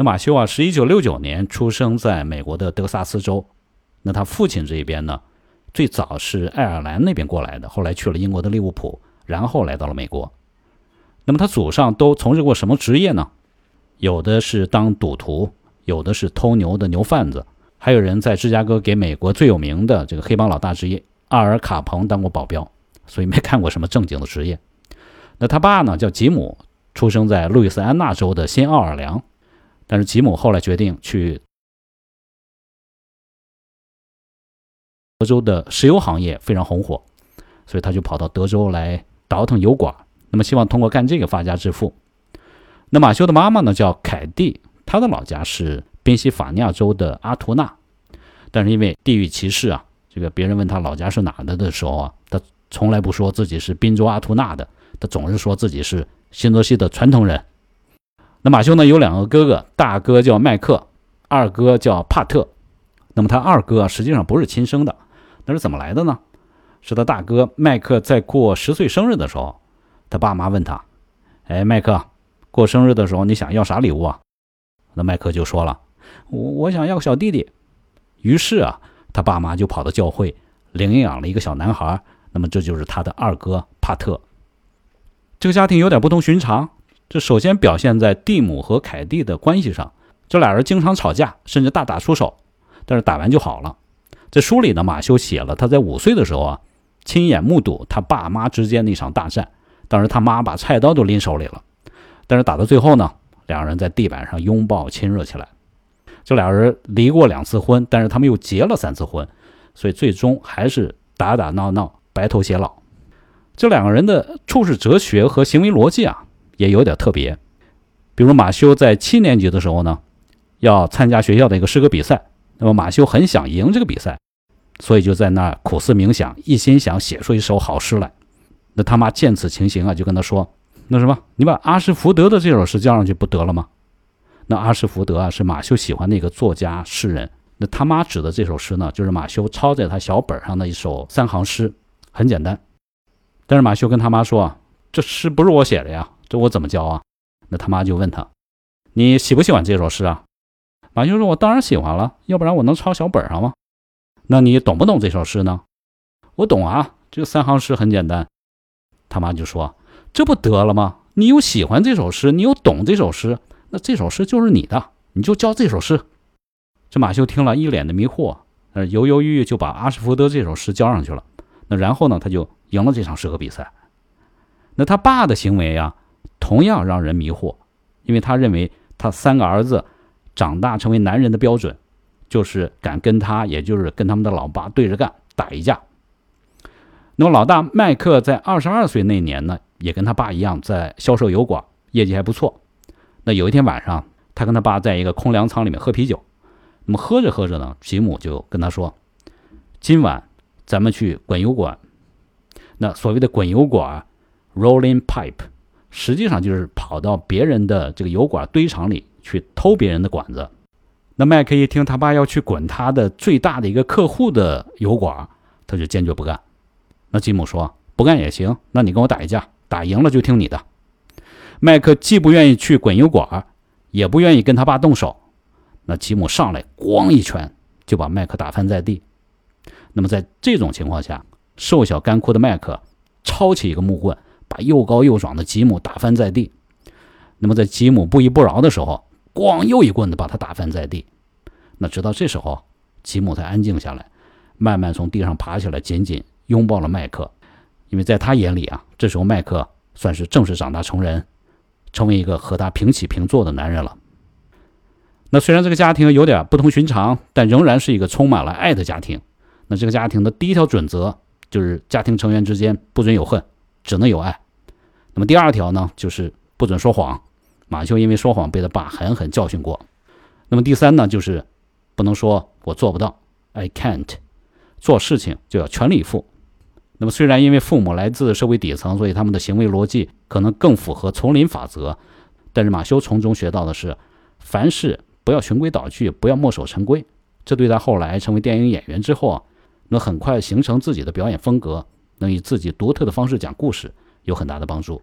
那马修啊，是一九六九年出生在美国的德克萨斯州。那他父亲这一边呢，最早是爱尔兰那边过来的，后来去了英国的利物浦，然后来到了美国。那么他祖上都从事过什么职业呢？有的是当赌徒，有的是偷牛的牛贩子，还有人在芝加哥给美国最有名的这个黑帮老大之一阿尔卡彭当过保镖，所以没干过什么正经的职业。那他爸呢，叫吉姆，出生在路易斯安那州的新奥尔良，但是吉姆后来决定去。德州的石油行业非常红火，所以他就跑到德州来倒腾油管，那么希望通过干这个发家致富。那马修的妈妈呢叫凯蒂，她的老家是宾夕法尼亚州的阿图纳，但是因为地域歧视啊，这个别人问他老家是哪的的时候啊，他从来不说自己是宾州阿图纳的，他总是说自己是新泽西的传统人。马修呢有两个哥哥，大哥叫麦克，二哥叫帕特。那么他二哥实际上不是亲生的。那是怎么来的呢？是他大哥麦克在过十岁生日的时候，他爸妈问他：“哎，麦克，过生日的时候你想要啥礼物啊？”那麦克就说了：“我我想要个小弟弟。”于是啊，他爸妈就跑到教会领养了一个小男孩。那么这就是他的二哥帕特。这个家庭有点不同寻常，这首先表现在蒂姆和凯蒂的关系上，这俩人经常吵架，甚至大打出手，但是打完就好了。在书里呢，马修写了他在五岁的时候啊，亲眼目睹他爸妈之间的一场大战。当时他妈把菜刀都拎手里了，但是打到最后呢，两人在地板上拥抱亲热起来。这俩人离过两次婚，但是他们又结了三次婚，所以最终还是打打闹闹，白头偕老。这两个人的处世哲学和行为逻辑啊，也有点特别。比如马修在七年级的时候呢，要参加学校的一个诗歌比赛。那么马修很想赢这个比赛，所以就在那苦思冥想，一心想写出一首好诗来。那他妈见此情形啊，就跟他说：“那什么，你把阿什福德的这首诗交上去不得了吗？”那阿什福德啊，是马修喜欢的一个作家诗人。那他妈指的这首诗呢，就是马修抄在他小本上的一首三行诗，很简单。但是马修跟他妈说：“啊这诗不是我写的呀，这我怎么教啊？”那他妈就问他：“你喜不喜欢这首诗啊？”马修说：“我当然喜欢了，要不然我能抄小本上吗？那你懂不懂这首诗呢？”“我懂啊，这三行诗很简单。”他妈就说：“这不得了吗？你又喜欢这首诗，你又懂这首诗，那这首诗就是你的，你就教这首诗。”这马修听了一脸的迷惑，呃，犹犹豫豫就把阿什福德这首诗交上去了。那然后呢，他就赢了这场诗歌比赛。那他爸的行为啊，同样让人迷惑，因为他认为他三个儿子。长大成为男人的标准，就是敢跟他，也就是跟他们的老爸对着干，打一架。那么老大麦克在二十二岁那年呢，也跟他爸一样在销售油管，业绩还不错。那有一天晚上，他跟他爸在一个空粮仓里面喝啤酒。那么喝着喝着呢，吉姆就跟他说：“今晚咱们去滚油管。”那所谓的滚油管 （rolling pipe） 实际上就是跑到别人的这个油管堆场里。去偷别人的管子，那麦克一听他爸要去滚他的最大的一个客户的油管，他就坚决不干。那吉姆说：“不干也行，那你跟我打一架，打赢了就听你的。”麦克既不愿意去滚油管，也不愿意跟他爸动手。那吉姆上来咣一拳就把麦克打翻在地。那么在这种情况下，瘦小干枯的麦克抄起一个木棍，把又高又壮的吉姆打翻在地。那么在吉姆不依不饶的时候，咣！又一棍子把他打翻在地。那直到这时候，吉姆才安静下来，慢慢从地上爬起来，紧紧拥抱了麦克。因为在他眼里啊，这时候麦克算是正式长大成人，成为一个和他平起平坐的男人了。那虽然这个家庭有点不同寻常，但仍然是一个充满了爱的家庭。那这个家庭的第一条准则就是家庭成员之间不准有恨，只能有爱。那么第二条呢，就是不准说谎。马修因为说谎被他爸狠狠教训过。那么第三呢，就是不能说我做不到，I can't，做事情就要全力以赴。那么虽然因为父母来自社会底层，所以他们的行为逻辑可能更符合丛林法则，但是马修从中学到的是，凡事不要循规蹈矩，不要墨守成规。这对他后来成为电影演员之后啊，能很快形成自己的表演风格，能以自己独特的方式讲故事，有很大的帮助。